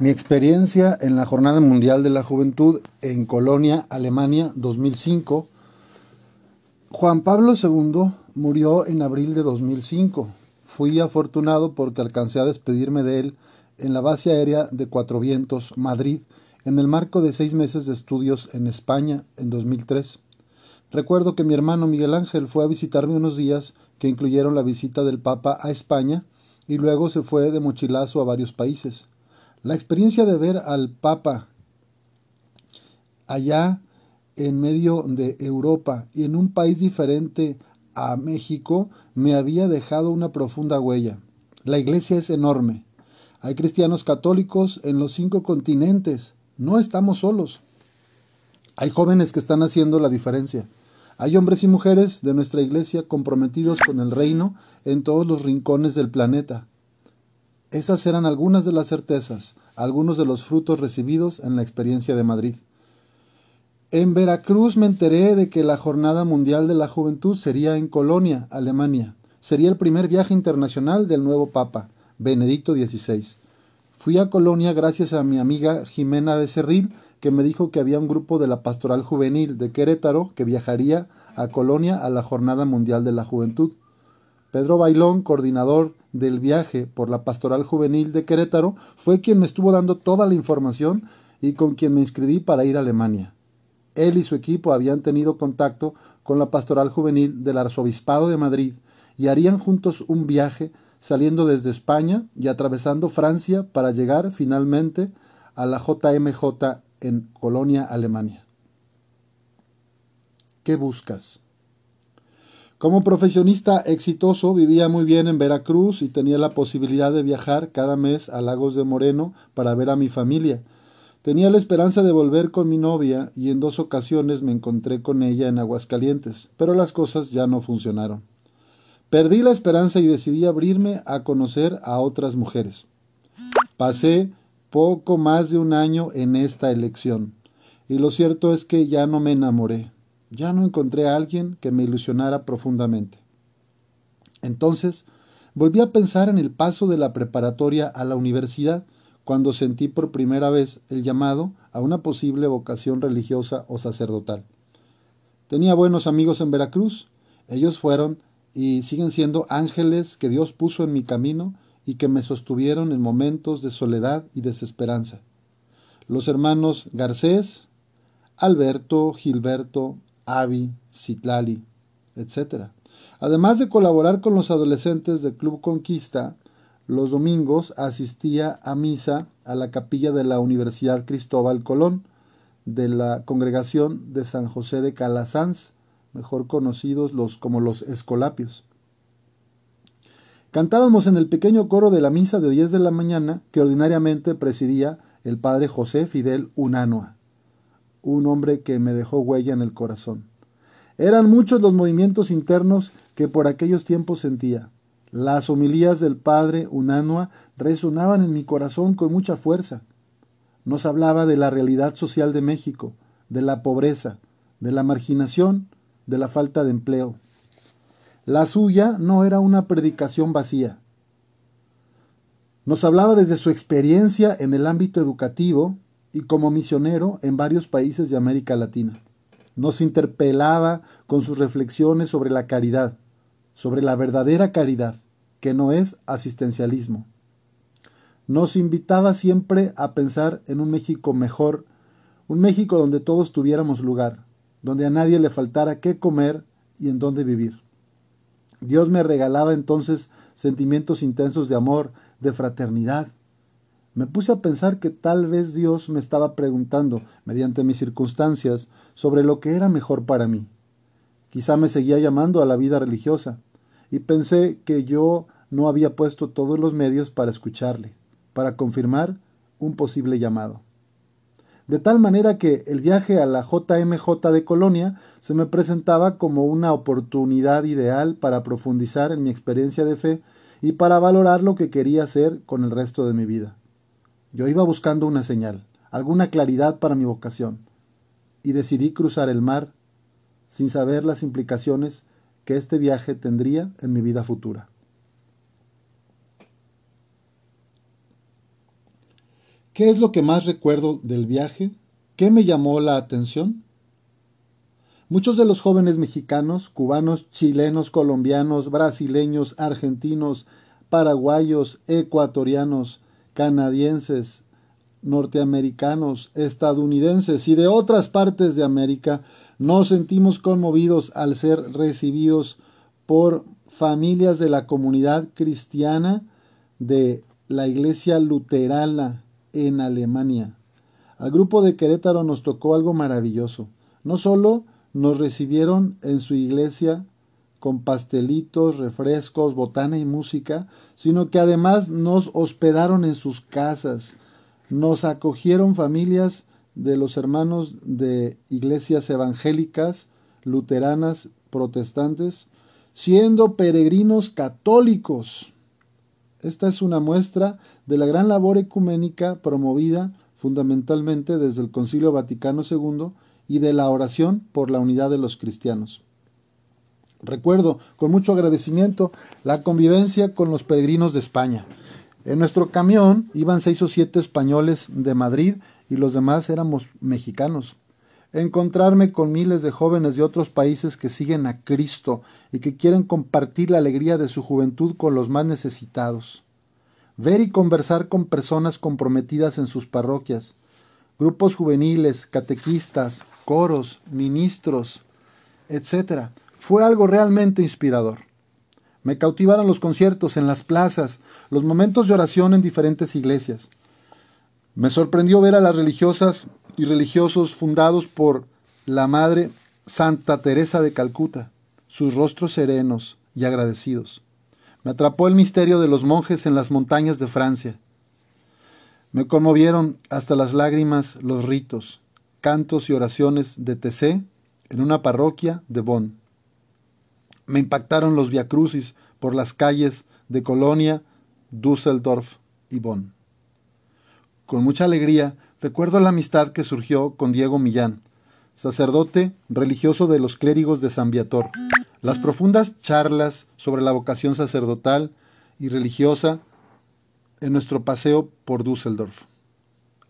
Mi experiencia en la Jornada Mundial de la Juventud en Colonia, Alemania, 2005. Juan Pablo II murió en abril de 2005. Fui afortunado porque alcancé a despedirme de él en la base aérea de Cuatro Vientos, Madrid, en el marco de seis meses de estudios en España en 2003. Recuerdo que mi hermano Miguel Ángel fue a visitarme unos días que incluyeron la visita del Papa a España y luego se fue de mochilazo a varios países. La experiencia de ver al Papa allá en medio de Europa y en un país diferente a México me había dejado una profunda huella. La iglesia es enorme. Hay cristianos católicos en los cinco continentes. No estamos solos. Hay jóvenes que están haciendo la diferencia. Hay hombres y mujeres de nuestra iglesia comprometidos con el reino en todos los rincones del planeta. Esas eran algunas de las certezas, algunos de los frutos recibidos en la experiencia de Madrid. En Veracruz me enteré de que la Jornada Mundial de la Juventud sería en Colonia, Alemania. Sería el primer viaje internacional del nuevo Papa, Benedicto XVI. Fui a Colonia gracias a mi amiga Jimena Becerril, que me dijo que había un grupo de la Pastoral Juvenil de Querétaro que viajaría a Colonia a la Jornada Mundial de la Juventud. Pedro Bailón, coordinador del viaje por la Pastoral Juvenil de Querétaro, fue quien me estuvo dando toda la información y con quien me inscribí para ir a Alemania. Él y su equipo habían tenido contacto con la Pastoral Juvenil del Arzobispado de Madrid y harían juntos un viaje saliendo desde España y atravesando Francia para llegar finalmente a la JMJ en Colonia, Alemania. ¿Qué buscas? Como profesionista exitoso vivía muy bien en Veracruz y tenía la posibilidad de viajar cada mes a Lagos de Moreno para ver a mi familia. Tenía la esperanza de volver con mi novia y en dos ocasiones me encontré con ella en Aguascalientes, pero las cosas ya no funcionaron. Perdí la esperanza y decidí abrirme a conocer a otras mujeres. Pasé poco más de un año en esta elección, y lo cierto es que ya no me enamoré ya no encontré a alguien que me ilusionara profundamente. Entonces, volví a pensar en el paso de la preparatoria a la universidad, cuando sentí por primera vez el llamado a una posible vocación religiosa o sacerdotal. Tenía buenos amigos en Veracruz, ellos fueron y siguen siendo ángeles que Dios puso en mi camino y que me sostuvieron en momentos de soledad y desesperanza. Los hermanos Garcés, Alberto, Gilberto, Avi, Citlali, etc. Además de colaborar con los adolescentes del Club Conquista, los domingos asistía a misa a la capilla de la Universidad Cristóbal Colón, de la congregación de San José de Calasanz, mejor conocidos los, como los Escolapios. Cantábamos en el pequeño coro de la misa de 10 de la mañana que ordinariamente presidía el padre José Fidel Unanua un hombre que me dejó huella en el corazón. Eran muchos los movimientos internos que por aquellos tiempos sentía. Las homilías del padre Unanua resonaban en mi corazón con mucha fuerza. Nos hablaba de la realidad social de México, de la pobreza, de la marginación, de la falta de empleo. La suya no era una predicación vacía. Nos hablaba desde su experiencia en el ámbito educativo, y como misionero en varios países de América Latina. Nos interpelaba con sus reflexiones sobre la caridad, sobre la verdadera caridad, que no es asistencialismo. Nos invitaba siempre a pensar en un México mejor, un México donde todos tuviéramos lugar, donde a nadie le faltara qué comer y en dónde vivir. Dios me regalaba entonces sentimientos intensos de amor, de fraternidad, me puse a pensar que tal vez Dios me estaba preguntando, mediante mis circunstancias, sobre lo que era mejor para mí. Quizá me seguía llamando a la vida religiosa, y pensé que yo no había puesto todos los medios para escucharle, para confirmar un posible llamado. De tal manera que el viaje a la JMJ de Colonia se me presentaba como una oportunidad ideal para profundizar en mi experiencia de fe y para valorar lo que quería hacer con el resto de mi vida. Yo iba buscando una señal, alguna claridad para mi vocación, y decidí cruzar el mar sin saber las implicaciones que este viaje tendría en mi vida futura. ¿Qué es lo que más recuerdo del viaje? ¿Qué me llamó la atención? Muchos de los jóvenes mexicanos, cubanos, chilenos, colombianos, brasileños, argentinos, paraguayos, ecuatorianos, canadienses, norteamericanos, estadounidenses y de otras partes de América, nos sentimos conmovidos al ser recibidos por familias de la comunidad cristiana de la Iglesia Luterana en Alemania. Al grupo de Querétaro nos tocó algo maravilloso. No solo nos recibieron en su iglesia con pastelitos, refrescos, botana y música, sino que además nos hospedaron en sus casas. Nos acogieron familias de los hermanos de iglesias evangélicas, luteranas, protestantes, siendo peregrinos católicos. Esta es una muestra de la gran labor ecuménica promovida fundamentalmente desde el Concilio Vaticano II y de la oración por la unidad de los cristianos. Recuerdo con mucho agradecimiento la convivencia con los peregrinos de España. En nuestro camión iban seis o siete españoles de Madrid y los demás éramos mexicanos. Encontrarme con miles de jóvenes de otros países que siguen a Cristo y que quieren compartir la alegría de su juventud con los más necesitados. Ver y conversar con personas comprometidas en sus parroquias, grupos juveniles, catequistas, coros, ministros, etc. Fue algo realmente inspirador. Me cautivaron los conciertos en las plazas, los momentos de oración en diferentes iglesias. Me sorprendió ver a las religiosas y religiosos fundados por la Madre Santa Teresa de Calcuta, sus rostros serenos y agradecidos. Me atrapó el misterio de los monjes en las montañas de Francia. Me conmovieron hasta las lágrimas los ritos, cantos y oraciones de Tessé en una parroquia de Bonn. Me impactaron los viacrucis por las calles de Colonia, Düsseldorf y Bonn. Con mucha alegría recuerdo la amistad que surgió con Diego Millán, sacerdote religioso de los clérigos de San Viator. Las profundas charlas sobre la vocación sacerdotal y religiosa en nuestro paseo por Düsseldorf.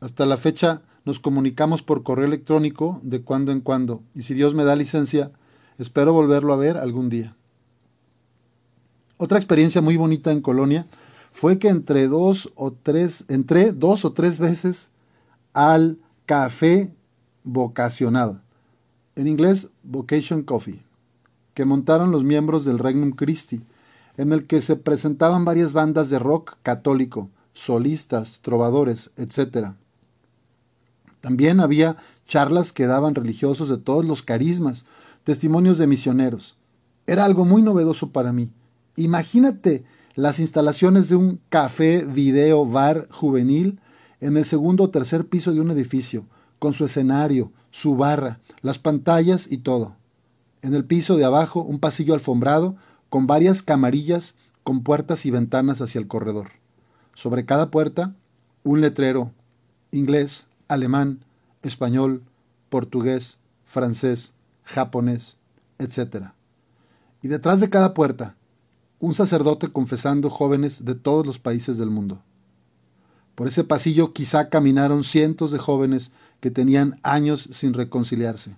Hasta la fecha nos comunicamos por correo electrónico de cuando en cuando y si Dios me da licencia, espero volverlo a ver algún día. Otra experiencia muy bonita en Colonia fue que entre dos o tres, entré dos o tres veces al café vocacional, en inglés Vocation Coffee, que montaron los miembros del Regnum Christi, en el que se presentaban varias bandas de rock católico, solistas, trovadores, etc. También había charlas que daban religiosos de todos los carismas, testimonios de misioneros. Era algo muy novedoso para mí. Imagínate las instalaciones de un café, video, bar juvenil en el segundo o tercer piso de un edificio, con su escenario, su barra, las pantallas y todo. En el piso de abajo un pasillo alfombrado con varias camarillas con puertas y ventanas hacia el corredor. Sobre cada puerta un letrero, inglés, alemán, español, portugués, francés, japonés, etc. Y detrás de cada puerta, un sacerdote confesando jóvenes de todos los países del mundo. Por ese pasillo quizá caminaron cientos de jóvenes que tenían años sin reconciliarse.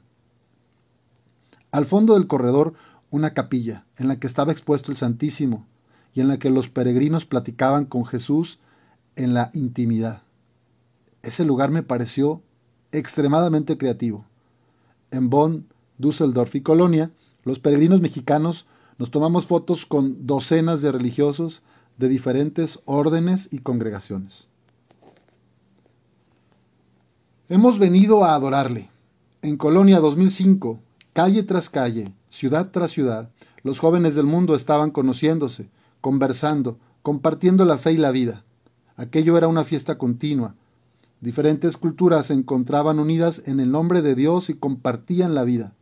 Al fondo del corredor, una capilla, en la que estaba expuesto el Santísimo, y en la que los peregrinos platicaban con Jesús en la intimidad. Ese lugar me pareció extremadamente creativo. En Bonn, Düsseldorf y Colonia, los peregrinos mexicanos nos tomamos fotos con docenas de religiosos de diferentes órdenes y congregaciones. Hemos venido a adorarle. En Colonia 2005, calle tras calle, ciudad tras ciudad, los jóvenes del mundo estaban conociéndose, conversando, compartiendo la fe y la vida. Aquello era una fiesta continua, Diferentes culturas se encontraban unidas en el nombre de Dios y compartían la vida.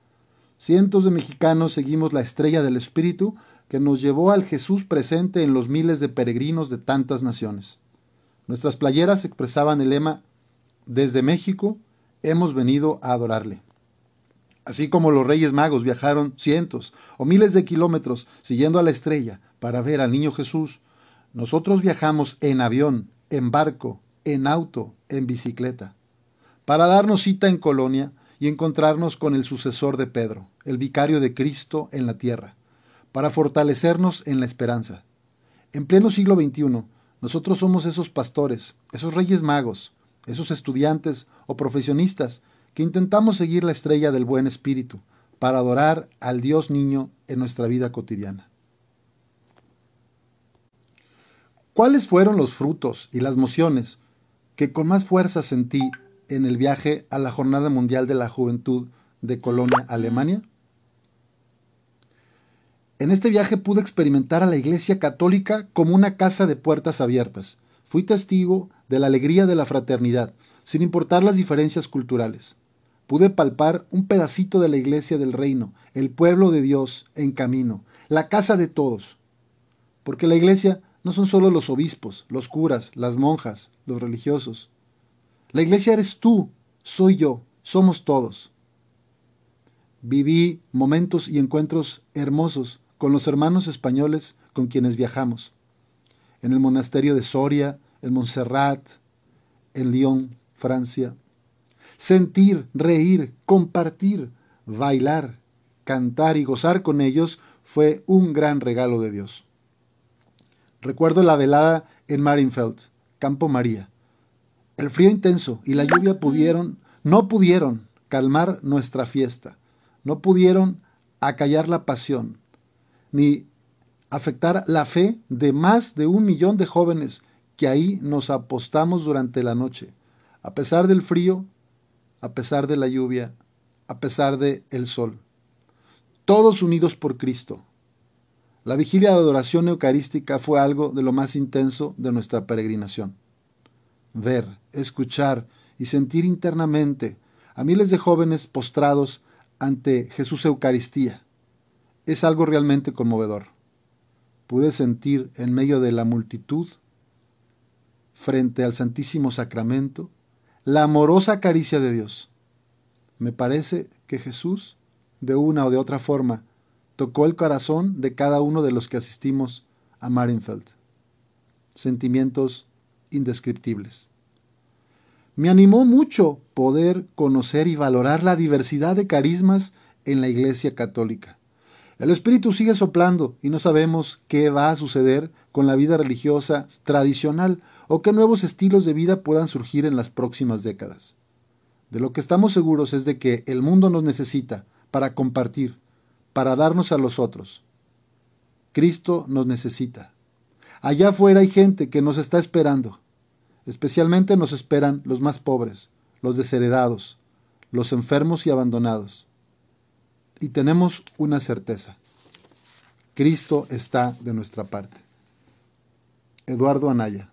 Cientos de mexicanos seguimos la estrella del Espíritu que nos llevó al Jesús presente en los miles de peregrinos de tantas naciones. Nuestras playeras expresaban el lema Desde México hemos venido a adorarle. Así como los Reyes Magos viajaron cientos o miles de kilómetros siguiendo a la estrella para ver al niño Jesús, nosotros viajamos en avión, en barco, en auto, en bicicleta, para darnos cita en Colonia y encontrarnos con el sucesor de Pedro, el vicario de Cristo en la tierra, para fortalecernos en la esperanza. En pleno siglo XXI, nosotros somos esos pastores, esos reyes magos, esos estudiantes o profesionistas que intentamos seguir la estrella del buen espíritu para adorar al Dios niño en nuestra vida cotidiana. ¿Cuáles fueron los frutos y las mociones que con más fuerza sentí en el viaje a la Jornada Mundial de la Juventud de Colonia, Alemania? En este viaje pude experimentar a la Iglesia Católica como una casa de puertas abiertas. Fui testigo de la alegría de la fraternidad, sin importar las diferencias culturales. Pude palpar un pedacito de la Iglesia del Reino, el pueblo de Dios en camino, la casa de todos. Porque la Iglesia no son solo los obispos, los curas, las monjas, los religiosos. La Iglesia eres tú, soy yo, somos todos. Viví momentos y encuentros hermosos con los hermanos españoles con quienes viajamos. En el monasterio de Soria, en Montserrat, en Lyon, Francia. Sentir, reír, compartir, bailar, cantar y gozar con ellos fue un gran regalo de Dios. Recuerdo la velada en Marienfeld, Campo María. El frío intenso y la lluvia pudieron, no pudieron calmar nuestra fiesta, no pudieron acallar la pasión, ni afectar la fe de más de un millón de jóvenes que ahí nos apostamos durante la noche, a pesar del frío, a pesar de la lluvia, a pesar del el sol. Todos unidos por Cristo. La vigilia de adoración eucarística fue algo de lo más intenso de nuestra peregrinación. Ver, escuchar y sentir internamente a miles de jóvenes postrados ante Jesús Eucaristía es algo realmente conmovedor. Pude sentir en medio de la multitud, frente al Santísimo Sacramento, la amorosa caricia de Dios. Me parece que Jesús, de una o de otra forma, tocó el corazón de cada uno de los que asistimos a Marienfeld. Sentimientos indescriptibles. Me animó mucho poder conocer y valorar la diversidad de carismas en la Iglesia Católica. El Espíritu sigue soplando y no sabemos qué va a suceder con la vida religiosa tradicional o qué nuevos estilos de vida puedan surgir en las próximas décadas. De lo que estamos seguros es de que el mundo nos necesita para compartir, para darnos a los otros. Cristo nos necesita. Allá afuera hay gente que nos está esperando. Especialmente nos esperan los más pobres, los desheredados, los enfermos y abandonados y tenemos una certeza. Cristo está de nuestra parte. Eduardo Anaya